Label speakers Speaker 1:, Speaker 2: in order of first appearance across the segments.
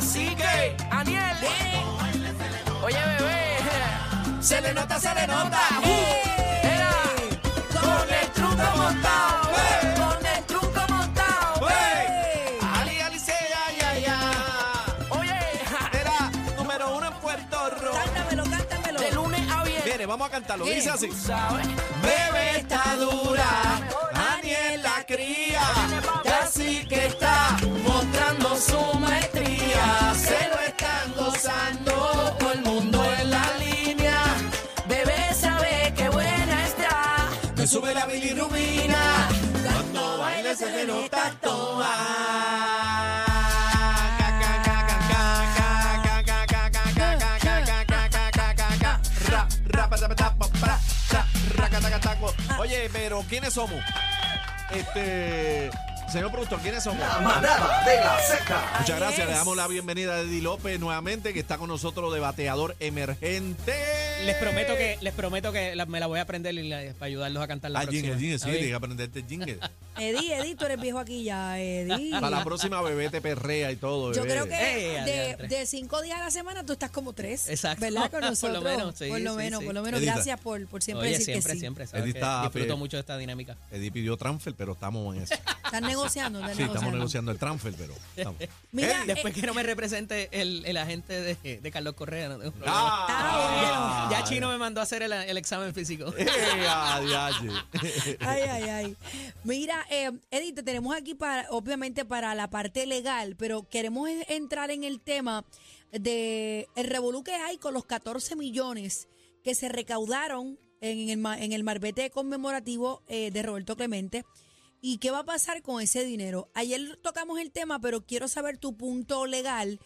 Speaker 1: cacique, Aniel. Oye, bebé, se le nota, se le nota. Era con el truco montado, con el truco montado.
Speaker 2: Ali, Ali, se, ya, ya, ya.
Speaker 1: Oye,
Speaker 2: Era número uno en Puerto Rico.
Speaker 3: Cántamelo, cántamelo.
Speaker 1: de lunes a viernes.
Speaker 2: Mire, vamos a cantarlo.
Speaker 3: ¿Qué?
Speaker 2: Dice así.
Speaker 1: Tú sabes.
Speaker 2: Bebé está dura, Aniel la cría,
Speaker 1: Casi que
Speaker 2: Oye, pero ¿quiénes somos? Este, señor productor, ¿quiénes somos?
Speaker 4: La manada de la Z.
Speaker 2: Muchas gracias. Le damos la bienvenida a Eddie López nuevamente, que está con nosotros de bateador emergente.
Speaker 5: Les prometo que, les prometo que la- me la voy a aprender y la- para ayudarlos a cantar la
Speaker 2: Ah,
Speaker 5: próxima.
Speaker 2: jingle, jingle, sí,
Speaker 5: ¿Está bien?
Speaker 2: tienes que aprenderte el jingle.
Speaker 3: Eddie, Eddie, tú eres viejo aquí ya, Eddie.
Speaker 2: Para la próxima bebé te perrea y todo.
Speaker 3: Yo
Speaker 2: bebé.
Speaker 3: creo que
Speaker 5: Eh,
Speaker 3: de, cinco días a la semana tú estás como tres.
Speaker 5: Exacto.
Speaker 3: ¿Verdad? Con
Speaker 5: Por lo
Speaker 3: nosotros.
Speaker 5: menos, sí,
Speaker 3: Por lo
Speaker 5: sí,
Speaker 3: menos,
Speaker 5: sí.
Speaker 3: por lo menos.
Speaker 2: Edita.
Speaker 3: Gracias por, por siempre
Speaker 5: Oye,
Speaker 3: decir
Speaker 5: siempre,
Speaker 3: que sí.
Speaker 5: siempre. que
Speaker 2: está
Speaker 5: disfruto mucho de esta dinámica.
Speaker 2: Eddie pidió transfer, pero estamos en eso.
Speaker 3: Están negociando, están
Speaker 2: Sí, estamos
Speaker 3: negociando.
Speaker 2: el transfer, pero estamos.
Speaker 3: Mira,
Speaker 2: Eddie,
Speaker 5: Después que no me represente el, el agente de, de Carlos Correa. no tengo problema.
Speaker 2: Ah,
Speaker 5: ya Chino me mandó a hacer el, el examen físico.
Speaker 2: Eh, adiache.
Speaker 3: Ay, ay, ay. Mira, eh, Edith, te tenemos aquí para, obviamente, para la parte legal, pero queremos en- entrar en el tema de el revolú que hay con los 14 millones que se recaudaron en el, en el marbete conmemorativo eh, de Roberto Clemente. ¿Y qué va a pasar con ese dinero? Ayer tocamos el tema, pero quiero saber tu punto legal.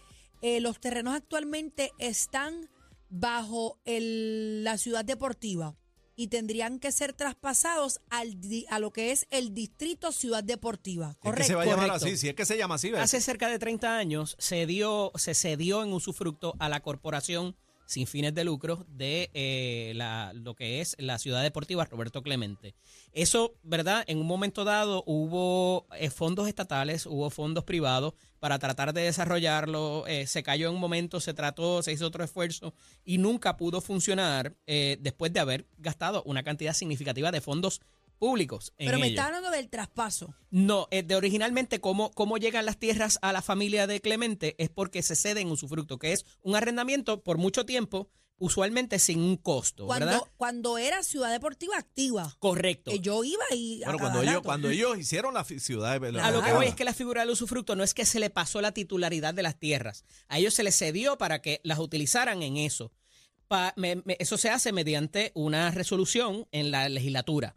Speaker 3: Eh, los terrenos actualmente están bajo el- la ciudad deportiva y tendrían que ser traspasados al, di- a lo que es el distrito ciudad deportiva.
Speaker 2: Es que
Speaker 3: Correcto.
Speaker 2: se va a llamar
Speaker 5: correcto.
Speaker 2: así, si es que se llama así, ¿ves?
Speaker 5: Hace cerca de 30 años se dio, se cedió en usufructo a la corporación sin fines de lucro de eh, la, lo que es la ciudad deportiva Roberto Clemente. Eso, ¿verdad? En un momento dado hubo eh, fondos estatales, hubo fondos privados para tratar de desarrollarlo. eh, se cayó en un momento, se trató, se hizo otro esfuerzo y nunca pudo funcionar eh, después de haber gastado una cantidad significativa de fondos públicos. En
Speaker 3: Pero me
Speaker 5: ello.
Speaker 3: está hablando del traspaso.
Speaker 5: No, eh, de originalmente cómo, cómo llegan las tierras a la familia de Clemente es porque se cede en usufructo, que es un arrendamiento por mucho tiempo, usualmente sin un costo, ¿verdad?
Speaker 3: Cuando, cuando era ciudad deportiva activa.
Speaker 5: Correcto.
Speaker 3: Que yo iba y.
Speaker 2: Bueno, cuando ellos, cuando ellos hicieron la ciudad de
Speaker 5: A lo que voy es que la figura del usufructo no es que se le pasó la titularidad de las tierras, a ellos se les cedió para que las utilizaran en eso. Pa- me- me- eso se hace mediante una resolución en la legislatura.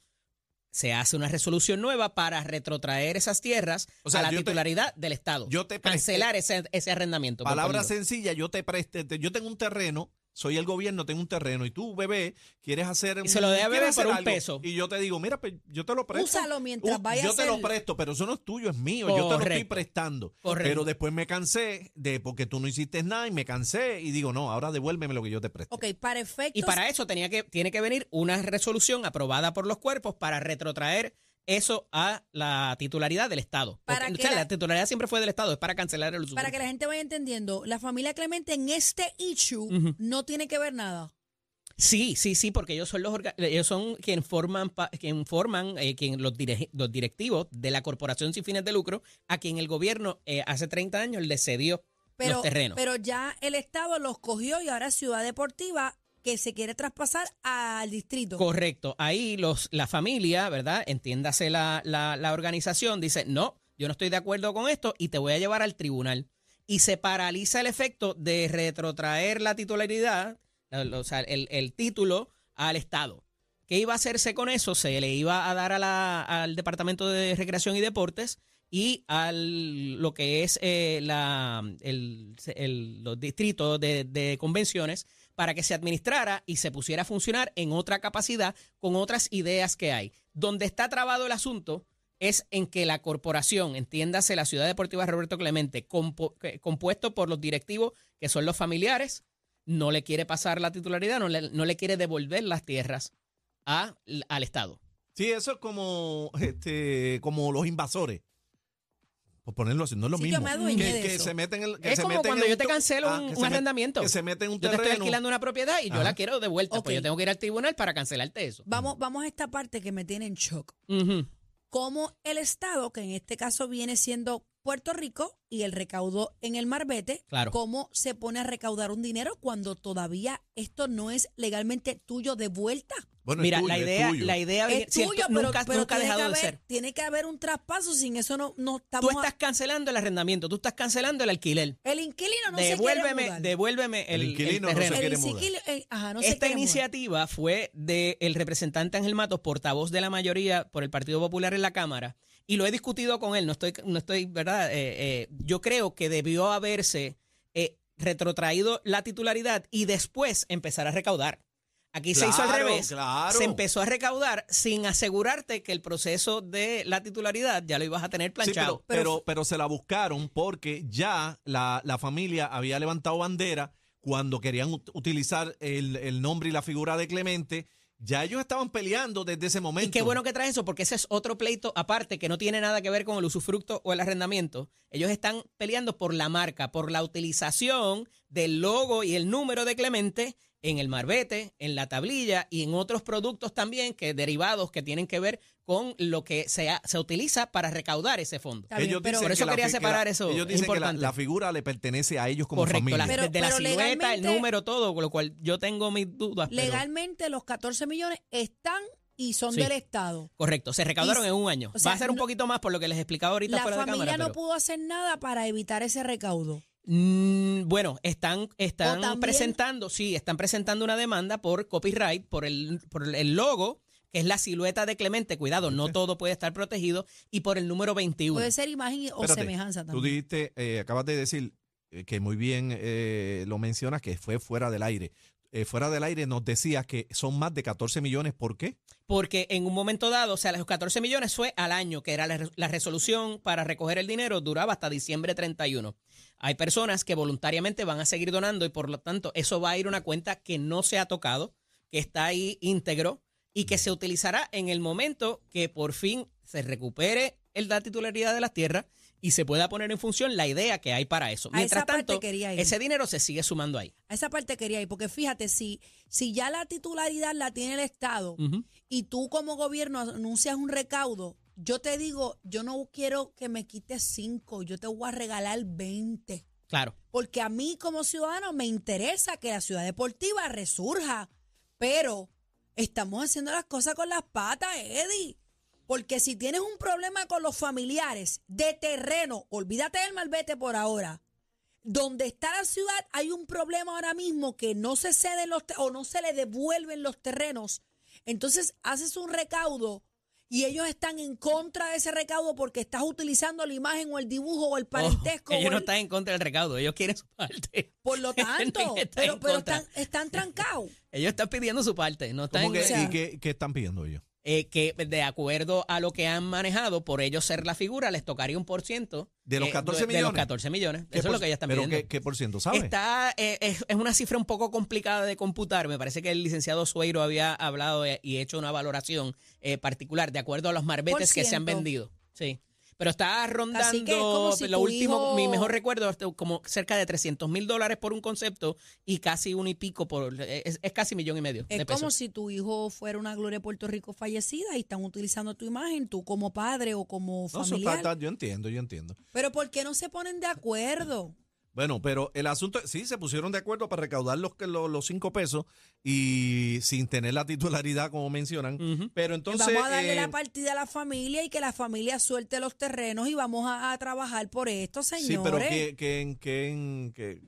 Speaker 5: Se hace una resolución nueva para retrotraer esas tierras
Speaker 2: O sea,
Speaker 5: a la
Speaker 2: te-
Speaker 5: titularidad del Estado.
Speaker 2: yo te presté-
Speaker 5: Cancelar ese, ese arrendamiento.
Speaker 2: Palabra sencilla, yo te presté, yo tengo un terreno, soy el gobierno, tengo un terreno y tú, bebé, quieres hacer
Speaker 5: Y se lo
Speaker 2: quieres
Speaker 5: bebé por
Speaker 2: hacer
Speaker 5: un
Speaker 2: algo,
Speaker 5: peso.
Speaker 2: Y yo te digo, mira, pues, yo te lo presto.
Speaker 3: Úsalo mientras
Speaker 2: Uh,
Speaker 3: vaya
Speaker 2: Yo
Speaker 3: a
Speaker 2: te lo
Speaker 3: hacer-
Speaker 2: presto, pero eso no es tuyo, es mío. Yo te lo estoy prestando.
Speaker 5: Correcto.
Speaker 2: Pero después me cansé de porque tú no hiciste nada y me cansé y digo, no, ahora devuélveme lo que yo te presté.
Speaker 3: Ok, para efectos.
Speaker 5: Y para eso tenía que, tiene que venir una resolución aprobada por los cuerpos para retrotraer eso a la titularidad del Estado.
Speaker 3: Para
Speaker 5: o sea,
Speaker 3: la-
Speaker 5: la, titularidad siempre fue del Estado, es para cancelar el.
Speaker 3: Para que la gente vaya entendiendo, la familia Clemente en este issue no tiene que ver nada.
Speaker 5: Sí, sí, sí, porque ellos son los ellos son quien forman quien forman eh, quien los, directivos de la corporación sin fines de lucro a quien el gobierno eh, hace 30 años le cedió
Speaker 3: Pero,
Speaker 5: los terrenos.
Speaker 3: pero ya el Estado los cogió y ahora Ciudad Deportiva que se quiere traspasar al distrito.
Speaker 5: Correcto. Ahí los, la familia, ¿verdad? Entiéndase la, la, la organización, dice, no, yo no estoy de acuerdo con esto y te voy a llevar al tribunal. Y se paraliza el efecto de retrotraer la titularidad, la- o sea, el, el título al Estado. ¿Qué iba a hacerse con eso? Se le iba a dar a la- al Departamento de Recreación y Deportes y al lo que es eh, la, el- el- los distritos de convenciones para que se administrara y se pusiera a funcionar en otra capacidad con otras ideas que hay. Donde está trabado el asunto es en que la corporación, entiéndase la Ciudad Deportiva Roberto Clemente, compuesto por los directivos que son los familiares, no le quiere pasar la titularidad, no le, no le quiere devolver las tierras a- al Estado.
Speaker 2: Sí, eso es como, este, como los invasores. Por ponerlo así, no es lo
Speaker 3: Sí,
Speaker 2: mismo.
Speaker 3: yo me adueñé
Speaker 2: que,
Speaker 3: de
Speaker 2: que
Speaker 3: eso.
Speaker 2: se meten en, que
Speaker 5: Es
Speaker 2: se
Speaker 5: como
Speaker 2: meten
Speaker 5: cuando
Speaker 2: en
Speaker 5: yo te cancelo
Speaker 2: ah,
Speaker 5: un, un
Speaker 2: met-
Speaker 5: arrendamiento.
Speaker 2: Que se meten en un
Speaker 5: Yo te estoy
Speaker 2: terreno.
Speaker 5: alquilando una propiedad y yo
Speaker 2: Ajá.
Speaker 5: la quiero de vuelta. Pues yo tengo que ir al tribunal para cancelarte eso.
Speaker 3: Vamos, vamos a esta parte que me tiene en shock.
Speaker 5: Ujú.
Speaker 3: Cómo el Estado, que en este caso viene siendo Puerto Rico y el recaudo en el Marbete,
Speaker 5: Claro.
Speaker 3: cómo se pone a recaudar un dinero cuando todavía esto no es legalmente tuyo de vuelta.
Speaker 2: Bueno, es
Speaker 5: Mira,
Speaker 2: tuyo,
Speaker 5: la
Speaker 2: es
Speaker 5: idea,
Speaker 2: tuyo.
Speaker 5: la idea
Speaker 3: Es tuyo, pero,
Speaker 5: nunca,
Speaker 3: pero
Speaker 5: nunca ha dejado de ser.
Speaker 3: tiene que haber un traspaso, sin eso no, no
Speaker 5: Tú
Speaker 3: estamos... a-
Speaker 5: estás cancelando el arrendamiento, tú estás cancelando el alquiler.
Speaker 3: el inquilino no se quiere
Speaker 5: devuélveme,
Speaker 3: mudar.
Speaker 5: devuélveme el,
Speaker 2: El
Speaker 5: el
Speaker 2: inquilino no se
Speaker 5: terreno.
Speaker 2: quiere mudar.
Speaker 3: eh, ajá, no se
Speaker 5: Esta
Speaker 3: mudar.
Speaker 5: iniciativa fue del representante Ángel Matos, portavoz de la mayoría por el Partido Popular en la Cámara, y lo he discutido con él, no estoy, no estoy ¿verdad? Eh, eh, yo creo que debió haberse eh, retrotraído la titularidad y después empezar a recaudar. Aquí se hizo al revés.
Speaker 2: claro.
Speaker 5: Se empezó a recaudar sin asegurarte que el proceso de la titularidad ya lo ibas a tener
Speaker 2: Sí,
Speaker 5: planchado.
Speaker 2: pero, pero, pero se la buscaron porque ya la, la familia había levantado bandera cuando querían ut- utilizar el, el nombre y la figura de Clemente. Ya ellos estaban peleando desde ese momento.
Speaker 5: Y qué bueno que traes eso, porque ese es otro pleito aparte que no tiene nada que ver con el usufructo o el arrendamiento. Ellos están peleando por la marca, por la utilización del logo y el número de Clemente en el marbete, en la tablilla y en otros productos también que derivados que tienen que ver con lo que se, ha- se utiliza para recaudar ese fondo.
Speaker 3: Está bien,
Speaker 2: Ellos
Speaker 3: pero-
Speaker 5: Por eso
Speaker 2: que la
Speaker 5: quería
Speaker 2: que
Speaker 5: separar
Speaker 2: la-
Speaker 5: eso,
Speaker 2: Ellos
Speaker 5: es
Speaker 2: dicen que la,
Speaker 5: importante.
Speaker 2: la figura le pertenece a ellos como
Speaker 5: Correcto,
Speaker 2: familia.
Speaker 5: la-
Speaker 3: Pero-
Speaker 5: desde la
Speaker 3: pero
Speaker 5: silueta, el número, todo, con lo cual yo tengo mis dudas. pero-
Speaker 3: Legalmente los 14 millones están y son
Speaker 5: Sí.
Speaker 3: del Estado.
Speaker 5: correcto, se recaudaron
Speaker 3: Y-
Speaker 5: en un año.
Speaker 3: o sea,
Speaker 5: Va a ser un
Speaker 3: no-
Speaker 5: poquito más por lo que les explicaba ahorita
Speaker 3: La
Speaker 5: fuera de
Speaker 3: familia
Speaker 5: cámara.
Speaker 3: no
Speaker 5: pero-
Speaker 3: pudo hacer nada para evitar ese recaudo.
Speaker 5: Mm, bueno, están, están
Speaker 3: también-
Speaker 5: presentando, sí, están presentando una demanda por copyright, por el, por el logo, que es la silueta de Clemente. Cuidado, no todo puede estar protegido, y por el número 21.
Speaker 3: Puede ser imagen o
Speaker 2: Espérate,
Speaker 3: semejanza
Speaker 2: Tú
Speaker 3: también.
Speaker 2: dijiste, eh, acabas de decir eh, que muy bien eh, lo mencionas, que fue fuera del aire. Eh, fuera del aire nos decías que son más de 14 millones. ¿Por qué?
Speaker 5: Porque en un momento dado, o sea, los 14 millones fue al año, que era la resolución para recoger el dinero, duraba hasta diciembre 31. Hay personas que voluntariamente van a seguir donando y por lo tanto eso va a ir a una cuenta que no se ha tocado, que está ahí íntegro y que se utilizará en el momento que por fin se recupere el, la titularidad de las tierras y se pueda poner en función la idea que hay para eso. Mientras tanto, ese dinero se sigue sumando ahí.
Speaker 3: A esa parte quería ir, porque fíjate, si, si ya la titularidad la tiene el Estado y tú como gobierno anuncias un recaudo, yo te digo, yo no quiero que me quites cinco, yo te voy a regalar 20.
Speaker 5: Claro.
Speaker 3: Porque a mí como ciudadano me interesa que la ciudad deportiva resurja, pero estamos haciendo las cosas con las patas, Eddie. Porque si tienes un problema con los familiares de terreno, olvídate del malvete por ahora. Donde está la ciudad hay un problema ahora mismo que no se ceden los o no se le devuelven los terrenos. Entonces haces un recaudo y ellos están en contra de ese recaudo porque estás utilizando la imagen o el dibujo o el parentesco.
Speaker 5: Ojo, ellos no están en contra del recaudo, ellos quieren su parte.
Speaker 3: por lo tanto,
Speaker 5: Están en
Speaker 3: pero, están, están trancados.
Speaker 5: Ellos están pidiendo su parte, no están
Speaker 2: ¿Cómo que,
Speaker 3: o sea-
Speaker 2: ¿Y qué, qué están pidiendo ellos?
Speaker 5: Eh, que de acuerdo a lo que han manejado, por ellos ser la figura, les tocaría un por ciento.
Speaker 2: ¿De los
Speaker 5: eh,
Speaker 2: 14
Speaker 5: de- De los
Speaker 2: millones?
Speaker 5: 14 millones.
Speaker 2: ¿Qué
Speaker 5: Eso es lo que ellos están
Speaker 2: pero
Speaker 5: pidiendo.
Speaker 2: ¿qué, qué por ciento sabes?
Speaker 5: Está, eh, es, es una cifra un poco complicada de computar. Me parece que el licenciado Sueiro había hablado eh, y hecho una valoración eh, particular de acuerdo a los marbetes que se han
Speaker 3: ciento.
Speaker 5: vendido. Sí. Pero está rondando
Speaker 3: Así que es como si
Speaker 5: lo
Speaker 3: tu
Speaker 5: último,
Speaker 3: hijo-
Speaker 5: mi mejor recuerdo, este, como cerca de 300 mil dólares por un concepto y casi un y pico por, es, es casi millón y medio
Speaker 3: Es
Speaker 5: de
Speaker 3: como si tu hijo fuera una Gloria de Puerto Rico fallecida y están utilizando tu imagen, tú como padre o como
Speaker 2: No, eso está-
Speaker 3: familiar.
Speaker 2: está- yo entiendo, yo entiendo.
Speaker 3: Pero ¿por qué no se ponen de acuerdo?
Speaker 2: Bueno, pero el asunto, sí, se pusieron de acuerdo para recaudar los, que- los, los cinco pesos y sin tener la titularidad, como mencionan. Pero entonces.
Speaker 3: vamos a darle
Speaker 2: eh,
Speaker 3: la partida a la familia y que la familia suelte los terrenos y vamos a, a trabajar por esto, señores.
Speaker 2: Sí, pero que, que, que- que-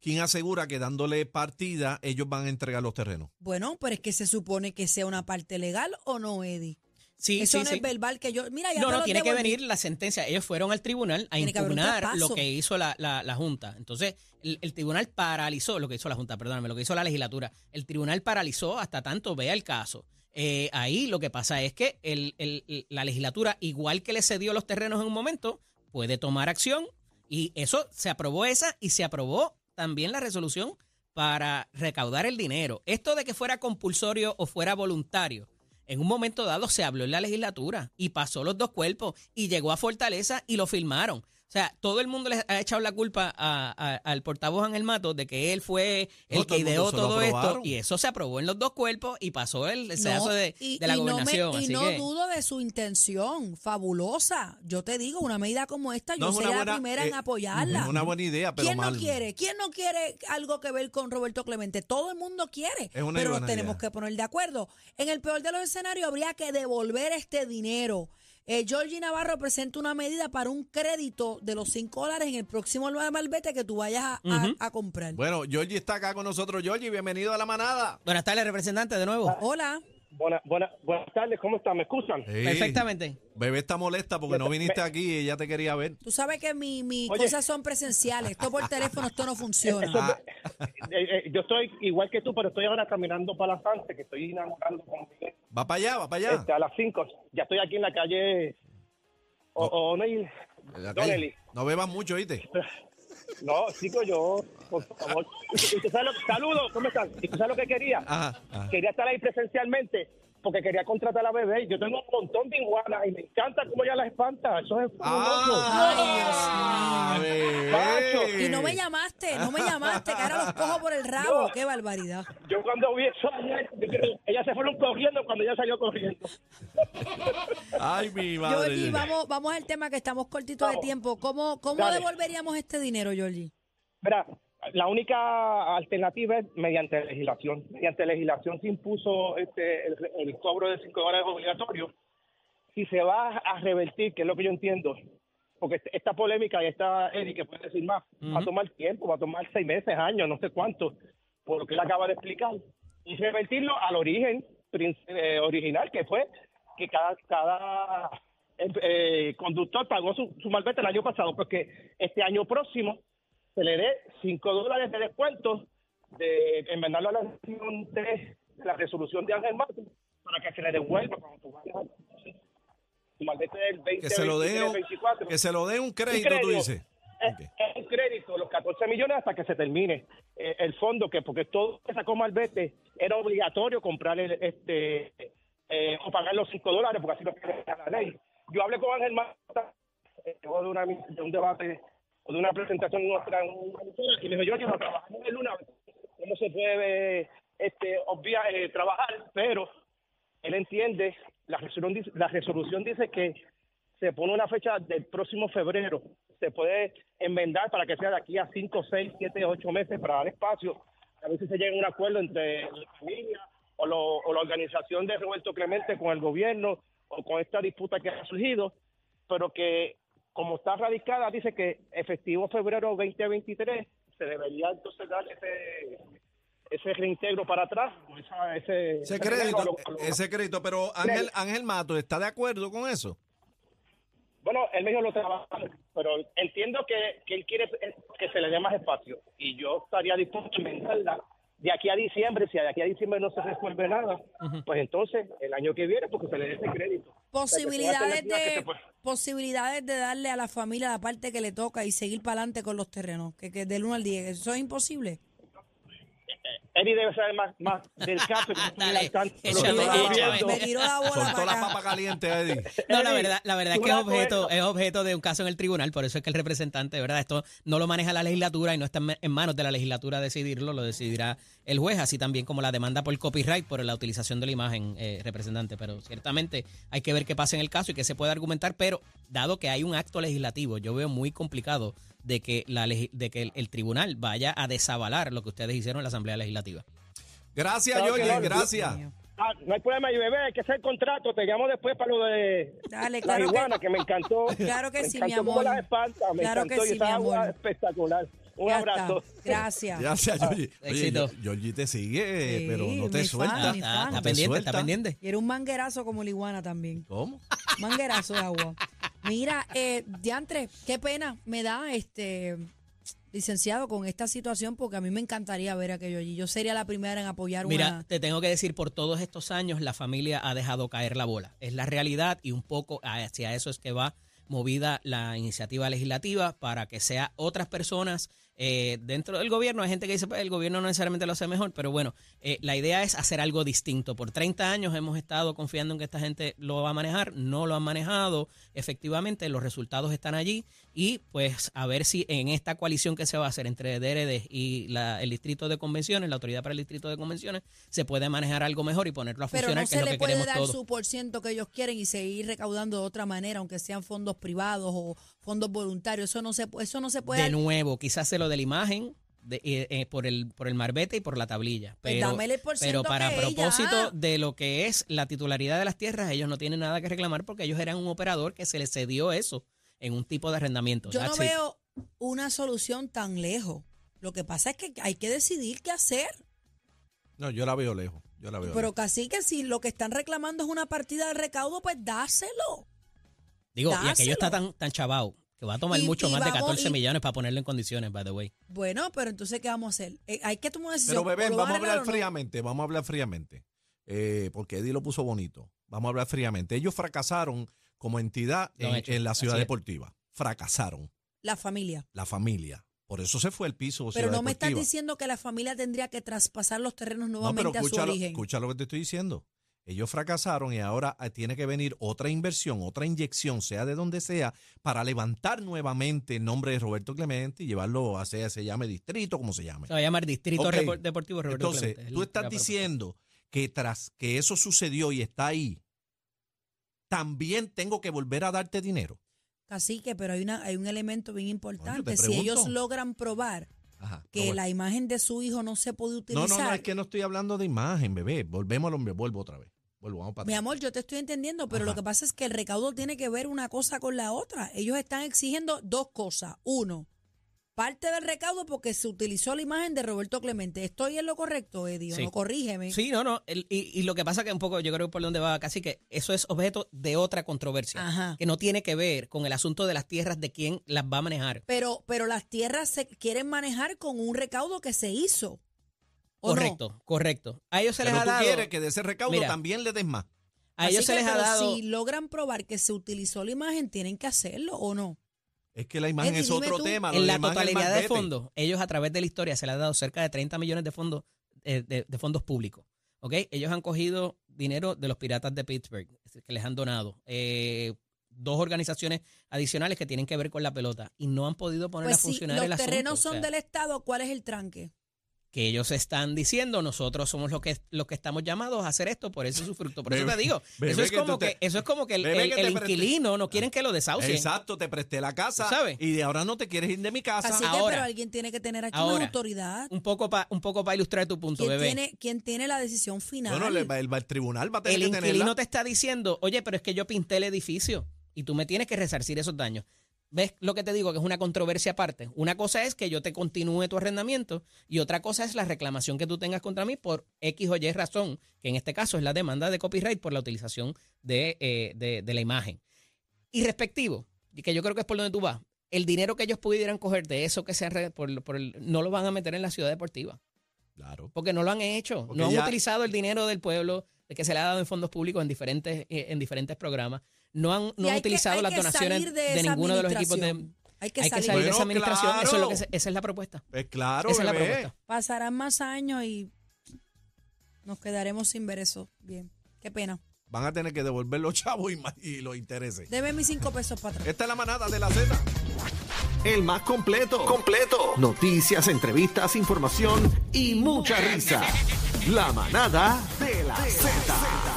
Speaker 2: ¿quién asegura que dándole partida ellos van a entregar los terrenos?
Speaker 3: Bueno, pero es que se supone que sea una parte legal o no, Eddie.
Speaker 5: Sí,
Speaker 3: Eso
Speaker 5: sí,
Speaker 3: no
Speaker 5: sí.
Speaker 3: es verbal que yo. Mira, ya
Speaker 5: No,
Speaker 3: te
Speaker 5: no, tiene que venir la sentencia. Ellos fueron al tribunal a
Speaker 3: Tiene
Speaker 5: impugnar lo que hizo la, la- la Junta. Entonces, el, el tribunal paralizó lo que hizo la Junta, perdóname, lo que hizo la legislatura. El tribunal paralizó hasta tanto vea el caso. Eh, ahí lo que pasa es que el- el- la legislatura, igual que le cedió los terrenos en un momento, puede tomar acción y eso se aprobó esa y se aprobó también la resolución para recaudar el dinero. Esto de que fuera compulsorio o fuera voluntario, En un momento dado se habló en la legislatura y pasó los dos cuerpos y llegó a Fortaleza y lo filmaron. O sea, todo el mundo le ha echado la culpa a- a- al portavoz Ángel Matos de que él fue el
Speaker 2: No,
Speaker 5: que ideó todo esto y eso se aprobó en los dos cuerpos y pasó el, sedazo
Speaker 3: No,
Speaker 5: de,
Speaker 3: y-
Speaker 5: de la
Speaker 3: y no me- y
Speaker 5: así
Speaker 3: no
Speaker 5: que,
Speaker 3: dudo de su intención, fabulosa. Yo te digo, una medida como esta,
Speaker 2: No
Speaker 3: yo sería
Speaker 2: buena,
Speaker 3: la primera en
Speaker 2: eh,
Speaker 3: apoyarla.
Speaker 2: Una buena idea, pero
Speaker 3: ¿Quién
Speaker 2: mal.
Speaker 3: no quiere? ¿Quién no quiere algo que ver con Roberto Clemente? Todo el mundo quiere,
Speaker 2: Es una
Speaker 3: pero nos tenemos
Speaker 2: idea.
Speaker 3: que poner de acuerdo. En el peor de los escenarios habría que devolver este dinero. Eh, Georgie Navarro presenta una medida para un crédito de los 5 dólares en el próximo malvete que tú vayas a, a- a comprar.
Speaker 2: Bueno, Georgie está acá con nosotros. Georgie, bienvenido a la manada.
Speaker 5: Buenas tardes, representante, de nuevo.
Speaker 3: Hola.
Speaker 6: Buena, buena, buenas tardes, ¿cómo están? ¿Me escuchan?
Speaker 2: Sí.
Speaker 5: Perfectamente.
Speaker 2: Bebé está molesta porque no viniste
Speaker 6: Me-
Speaker 2: aquí y ella te quería ver.
Speaker 3: Tú sabes que mi, mis
Speaker 6: Oye.
Speaker 3: cosas son presenciales. Esto por teléfono, esto no funciona.
Speaker 6: Eso-
Speaker 2: Ah.
Speaker 6: eh, eh, yo estoy igual que tú, pero estoy ahora caminando para la Sanse, que estoy inaugurando con Miguel,
Speaker 2: Va para allá, va para allá.
Speaker 6: este, a las 5. Ya estoy aquí en la calle O- O'Neill.
Speaker 2: La calle.
Speaker 6: Donnelly.
Speaker 2: No bebas mucho, ¿oíste?
Speaker 6: No, chico, yo, por favor. ¿Y tú sabes lo- Saludos, ¿cómo están? ¿Y tú sabes lo que quería?
Speaker 2: Ajá. ajá.
Speaker 6: Quería estar ahí presencialmente porque quería contratar a bebé. Yo tengo un montón de iguanas y me encanta cómo ella las espanta. Eso es.
Speaker 2: Ah, bebé.
Speaker 3: Y no me llamaste, no me llamaste, que ahora los cojo por el rabo. Qué barbaridad.
Speaker 6: Yo cuando vi eso ayer, ellas se fueron corriendo cuando ella salió corriendo.
Speaker 2: Ay, mi madre.
Speaker 3: Georgie, vamos, vamos al tema que estamos cortitos de tiempo. ¿Cómo, cómo
Speaker 6: Dale.
Speaker 3: devolveríamos este dinero, Georgie?
Speaker 6: Mira, la única alternativa es mediante legislación. Mediante legislación se impuso este, el, el cobro de 5 dólares obligatorio. Si se va a revertir, que es lo que yo entiendo, porque este- esta polémica y esta Eddie, que puede decir más, va a tomar tiempo, va a tomar seis meses, años, no sé cuánto, por lo que él acaba de explicar. Y revertirlo al origen eh, original, que fue que cada, cada eh, conductor pagó su, su malvete el año pasado, porque este año próximo se le dé 5 dólares de descuento de enmendarlo a la resolución de la resolución de Ángel Mato para que se le devuelva cuando tú vayas a tu malvete del 20,
Speaker 2: Que se lo dé
Speaker 6: 23,
Speaker 2: un-
Speaker 6: 24.
Speaker 2: que se lo dé un crédito, tú
Speaker 6: crédito.
Speaker 2: dices.
Speaker 6: Es, un crédito, los 14 millones hasta que se termine eh, el fondo, que porque todo que sacó Malvete era obligatorio comprar el, este eh, o pagar los 5 dólares, porque así lo quiere la ley. Yo hablé con Ángel Mata eh, de, una, de un debate o de una presentación en nuestra en una y me dijo, yo quiero trabajar el lunes, cómo se puede este, obviar, eh, trabajar, pero él entiende, la resolución, dice- la resolución dice que se pone una fecha del próximo febrero. Se puede enmendar para que sea de aquí a 5, 6, 7, 8 meses para dar espacio. A ver si se llega a un acuerdo entre la familia o, lo- la organización de Roberto Clemente con el gobierno o con esta disputa que ha surgido, pero que como está radicada, dice que efectivo febrero 2023 se debería entonces dar ese ese reintegro para atrás, esa- ese,
Speaker 2: Ese crédito,
Speaker 6: a lo- a lo-
Speaker 2: ese crédito, pero Ángel, Ángel Mato, ¿está de acuerdo con eso?
Speaker 6: Bueno, él me dijo lo trabaja, pero entiendo que, que él quiere que se le dé más espacio y yo estaría dispuesto a enmendarla de aquí a diciembre. Si de aquí a diciembre no se resuelve nada, pues entonces el año que viene, porque se le dé ese crédito.
Speaker 3: Posibilidades
Speaker 6: O sea,
Speaker 3: de, posibilidades de darle a la familia la parte que le toca y seguir para adelante con los terrenos, que, que del 1 al 10. ¿Eso es imposible?
Speaker 6: Eddie debe saber más, más del caso.
Speaker 5: Dale.
Speaker 3: Me tiró la bola
Speaker 2: Soltó la papa caliente, Eddie.
Speaker 5: No, la verdad, la verdad es que es objeto, es objeto de un caso en el tribunal, por eso es que el representante, de verdad, esto no lo maneja la legislatura y no está en- en manos de la legislatura decidirlo, lo decidirá el juez, así también como la demanda por copyright por la utilización de la imagen, eh, representante. Pero ciertamente hay que ver qué pasa en el caso y qué se puede argumentar, pero dado que hay un acto legislativo, yo veo muy complicado de que, la, legi- de que el, el tribunal vaya a desavalar lo que ustedes hicieron en la Asamblea Legislativa.
Speaker 2: Gracias,
Speaker 6: Claro no,
Speaker 2: gracias.
Speaker 6: Ah, no hay problema, y bebé, hay que hacer contrato. Te llamo después para lo de
Speaker 3: Dale,
Speaker 6: la
Speaker 3: claro
Speaker 6: iguana, que, me encantó.
Speaker 3: Claro que
Speaker 6: me
Speaker 3: sí,
Speaker 6: encantó
Speaker 3: mi amor.
Speaker 6: espanta, me
Speaker 3: Claro
Speaker 6: encantó.
Speaker 3: que sí, mi amor.
Speaker 6: espectacular. Un
Speaker 3: Ya
Speaker 6: abrazo.
Speaker 3: está. Gracias.
Speaker 2: Gracias, Georgie. Oye,
Speaker 5: Éxito.
Speaker 2: Georgie te sigue,
Speaker 3: Sí,
Speaker 2: pero no te suelta.
Speaker 3: fan,
Speaker 5: Está, está pendiente, está
Speaker 2: suelta.
Speaker 5: pendiente.
Speaker 3: Y era un manguerazo como la iguana también.
Speaker 2: ¿Cómo?
Speaker 3: Manguerazo de agua. Mira, eh, Diantre, qué pena me da este licenciado con esta situación porque a mí me encantaría ver aquello allí. Yo sería la primera en apoyar
Speaker 5: Mira,
Speaker 3: una...
Speaker 5: te tengo que decir, por todos estos años la familia ha dejado caer la bola. Es la realidad y un poco hacia eso es que va movida la iniciativa legislativa para que sea otras personas Eh, dentro del gobierno hay gente que dice, pues el gobierno no necesariamente lo hace mejor, pero bueno, eh, la idea es hacer algo distinto. Por 30 años hemos estado confiando en que esta gente lo va a manejar, no lo han manejado efectivamente, los resultados están allí y pues a ver si en esta coalición que se va a hacer entre DRD y la- el Distrito de Convenciones, la Autoridad para el Distrito de Convenciones, se puede manejar algo mejor y ponerlo a
Speaker 3: Pero
Speaker 5: funcionar,
Speaker 3: no
Speaker 5: que es
Speaker 3: se
Speaker 5: lo
Speaker 3: le
Speaker 5: que
Speaker 3: puede
Speaker 5: queremos
Speaker 3: dar
Speaker 5: todos.
Speaker 3: su por ciento que ellos quieren y seguir recaudando de otra manera, aunque sean fondos privados o fondos voluntarios. Eso no se, eso no se puede
Speaker 5: De nuevo, quizás se lo de la imagen de- eh, eh, por el por el marbete y por la tablilla.
Speaker 3: Pues
Speaker 5: Pero,
Speaker 3: dámele el por ciento
Speaker 5: pero para propósito
Speaker 3: ella-
Speaker 5: de lo que es la titularidad de las tierras, ellos no tienen nada que reclamar porque ellos eran un operador que se les cedió eso en un tipo de arrendamiento.
Speaker 3: Yo no
Speaker 5: it.
Speaker 3: veo una solución tan lejos. Lo que pasa es que hay que decidir qué hacer.
Speaker 2: No, yo la veo lejos. Yo la veo
Speaker 3: Pero
Speaker 2: lejos.
Speaker 3: casi que si lo que están reclamando es una partida de recaudo, pues dáselo.
Speaker 5: Digo, y aquello
Speaker 3: dáselo.
Speaker 5: está tan, tan chavado que va a tomar
Speaker 3: Y-
Speaker 5: mucho
Speaker 3: y
Speaker 5: más de
Speaker 3: vamos-
Speaker 5: 14
Speaker 3: y-
Speaker 5: millones para ponerlo en condiciones, by the way.
Speaker 3: Bueno, pero entonces, ¿qué vamos a hacer? Eh, hay que tomar una decisión.
Speaker 2: Pero bebé, vamos a hablar
Speaker 3: no.
Speaker 2: fríamente, vamos a hablar fríamente. Eh, porque Eddie lo puso bonito. Vamos a hablar fríamente. Ellos fracasaron como entidad en,
Speaker 5: hecho.
Speaker 2: en la ciudad deportiva. Fracasaron.
Speaker 3: La familia.
Speaker 2: La familia. Por eso se fue el piso.
Speaker 3: Pero no me estás diciendo que la familia tendría que traspasar los terrenos
Speaker 2: No,
Speaker 3: nuevamente
Speaker 2: pero
Speaker 3: a su origen.
Speaker 2: escucha lo que te estoy diciendo. Ellos fracasaron y ahora eh, tiene que venir otra inversión, otra inyección, sea de donde sea, para levantar nuevamente el nombre de Roberto Clemente y llevarlo a sea se llame distrito, como se llame.
Speaker 5: Se va a llamar Distrito Deportivo Roberto
Speaker 2: Entonces,
Speaker 5: Clemente. Es
Speaker 2: tú estás diciendo que tras que eso sucedió y está ahí, también tengo que volver a darte dinero.
Speaker 3: Cacique, pero hay, una, hay un elemento bien importante.
Speaker 2: te
Speaker 3: si ellos logran probar
Speaker 2: Ajá.
Speaker 3: que la imagen de su hijo no se puede
Speaker 2: no,
Speaker 3: utilizar.
Speaker 2: no, no, es que no estoy hablando de imagen, bebé. Volvemos al hombre, vuelvo otra vez. Vuelvo, vamos para
Speaker 3: Mi amor, yo te estoy entendiendo, pero
Speaker 2: Ajá.
Speaker 3: lo que pasa es que el recaudo tiene que ver una cosa con la otra. Ellos están exigiendo dos cosas. Uno, parte del recaudo porque se utilizó la imagen de Roberto Clemente. ¿Estoy en lo correcto, Eddie? ¿O
Speaker 5: Sí.
Speaker 3: No, corrígeme.
Speaker 5: Sí, no, no. el- y, y lo que pasa que un poco, yo creo que por donde va casi que eso es objeto de otra controversia.
Speaker 3: Ajá.
Speaker 5: Que no tiene que ver con el asunto de las tierras de quién las va a manejar.
Speaker 3: Pero, pero las tierras se quieren manejar con un recaudo que se hizo. ¿o no?
Speaker 5: Correcto, correcto. A ellos se
Speaker 2: Pero
Speaker 5: les ha
Speaker 2: tú
Speaker 5: dado.
Speaker 2: quieres que de ese recaudo
Speaker 5: Mira.
Speaker 2: también le des más.
Speaker 5: A ellos
Speaker 3: Así
Speaker 5: se
Speaker 3: que,
Speaker 5: les ha
Speaker 3: pero
Speaker 5: dado.
Speaker 3: Si logran probar que se utilizó la imagen, tienen que hacerlo o no.
Speaker 2: Es que la imagen es otro
Speaker 3: tú.
Speaker 2: tema.
Speaker 5: en la totalidad de fondos, ellos a través de la historia se les ha dado cerca de 30 millones de fondos eh, de, de fondos públicos. ¿ok? Ellos han cogido dinero de los piratas de Pittsburgh, que les han donado. eh, dos organizaciones adicionales que tienen que ver con la pelota y no han podido poner
Speaker 3: Pues
Speaker 5: a
Speaker 3: si
Speaker 5: funcionar
Speaker 3: los
Speaker 5: el asunto.
Speaker 3: terrenos
Speaker 5: o
Speaker 3: son
Speaker 5: sea,
Speaker 3: del Estado, ¿cuál es el tranque?
Speaker 5: Que ellos están diciendo, nosotros somos los que los que estamos llamados a hacer esto, por eso es su fruto. Por eso
Speaker 2: Bebé,
Speaker 5: te digo, eso es
Speaker 2: que
Speaker 5: como
Speaker 2: te-
Speaker 5: que eso es como que el, el-
Speaker 2: que
Speaker 5: el inquilino no quieren que lo desahucien.
Speaker 2: Exacto, te presté la casa
Speaker 5: ¿Tú sabes?
Speaker 2: y de ahora no te quieres ir de mi casa.
Speaker 3: Así que,
Speaker 5: ahora-
Speaker 3: pero alguien tiene que tener aquí
Speaker 5: ahora,
Speaker 3: una autoridad.
Speaker 5: Un poco para un poco para ilustrar tu punto,
Speaker 3: ¿Quién
Speaker 5: bebé.
Speaker 3: tiene, quién tiene la decisión final?
Speaker 2: Bueno, el, el- el tribunal va a tener
Speaker 5: el
Speaker 2: que
Speaker 5: inquilino
Speaker 2: tenerla.
Speaker 5: te está diciendo, oye, pero es que yo pinté el edificio y tú me tienes que resarcir esos daños. ¿Ves lo que te digo? Que es una controversia aparte. Una cosa es que yo te continúe tu arrendamiento y otra cosa es la reclamación que tú tengas contra mí por X o Y razón, que en este caso es la demanda de copyright por la utilización de, eh, de- de la imagen. Y respectivo, y que yo creo que es por donde tú vas, el dinero que ellos pudieran coger de eso que se por, por el- no lo van a meter en la ciudad deportiva.
Speaker 2: Claro.
Speaker 5: Porque no lo han hecho.
Speaker 2: Porque
Speaker 5: no han utilizado el dinero del pueblo que se le ha dado en fondos públicos en diferentes, eh, en diferentes programas. No han, no han
Speaker 3: que-
Speaker 5: utilizado las donaciones
Speaker 3: de
Speaker 5: ninguno de los equipos de...
Speaker 3: Hay que
Speaker 5: hay que
Speaker 3: salir.
Speaker 5: de esa administración. Eso es lo que
Speaker 2: claro.
Speaker 5: se- esa es la propuesta.
Speaker 2: Pues claro,
Speaker 5: esa es la propuesta.
Speaker 3: Pasarán más años y nos quedaremos sin ver eso. Bien, qué pena.
Speaker 2: Van a tener que devolver los chavos y, los intereses.
Speaker 3: Debe mis cinco pesos para atrás.
Speaker 2: Esta es la manada de la Z.
Speaker 4: El más completo. Completo. Noticias, entrevistas, información y mucha risa. La manada de la Z.